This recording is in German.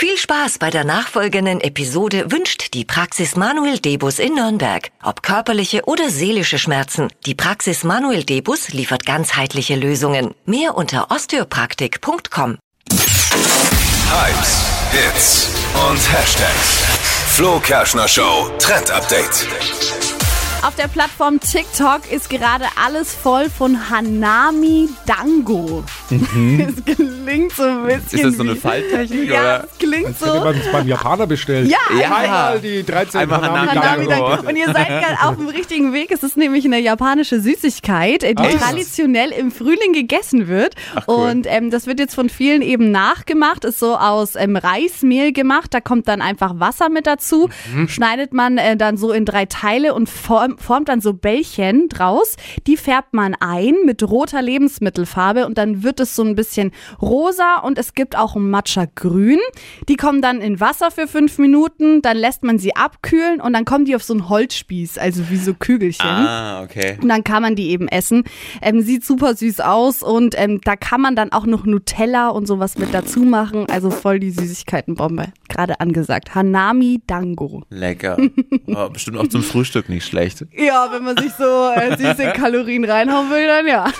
Viel Spaß bei der nachfolgenden Episode wünscht die Praxis Manuel Debus in Nürnberg. Ob körperliche oder seelische Schmerzen, die Praxis Manuel Debus liefert ganzheitliche Lösungen. Mehr unter osteopraktik.com. Hypes, Hits und Hashtags. Flo Kerschner Show Trend Update. Auf der Plattform TikTok ist gerade alles voll von Hanami Dango. Es klingt so ein bisschen. Mhm. Ist das so eine Falttechnik? Ja, oder? Klingt Hätte so. man es beim Japaner bestellt. Ja, Ja. Einmal die 13 Einmal Hanami Hanami. Und ihr seid gerade auf dem richtigen Weg. Es ist nämlich eine japanische Süßigkeit, äh, die Ah. traditionell im Frühling gegessen wird. cool. Und ähm, das wird jetzt von vielen eben nachgemacht. Ist so aus ähm, Reismehl gemacht. Da kommt dann einfach Wasser mit dazu. Mhm. Schneidet man äh, dann so in drei Teile und form, formt dann so Bällchen draus. Die färbt man ein mit roter Lebensmittelfarbe und dann wird es so ein bisschen rosa und es gibt auch ein Matcha grün. Die kommen dann in Wasser für fünf Minuten, dann lässt man sie abkühlen und dann kommen die auf so einen Holzspieß, also wie so Kügelchen. Ah, okay. Und dann kann man die eben essen. Ähm, sieht super süß aus und ähm, da kann man dann auch noch Nutella und sowas mit dazu machen. Also voll die Süßigkeitenbombe. Gerade angesagt. Hanami Dango. Lecker. Aber bestimmt auch zum Frühstück nicht schlecht. Ja, wenn man sich so äh, süße Kalorien reinhauen will, dann ja.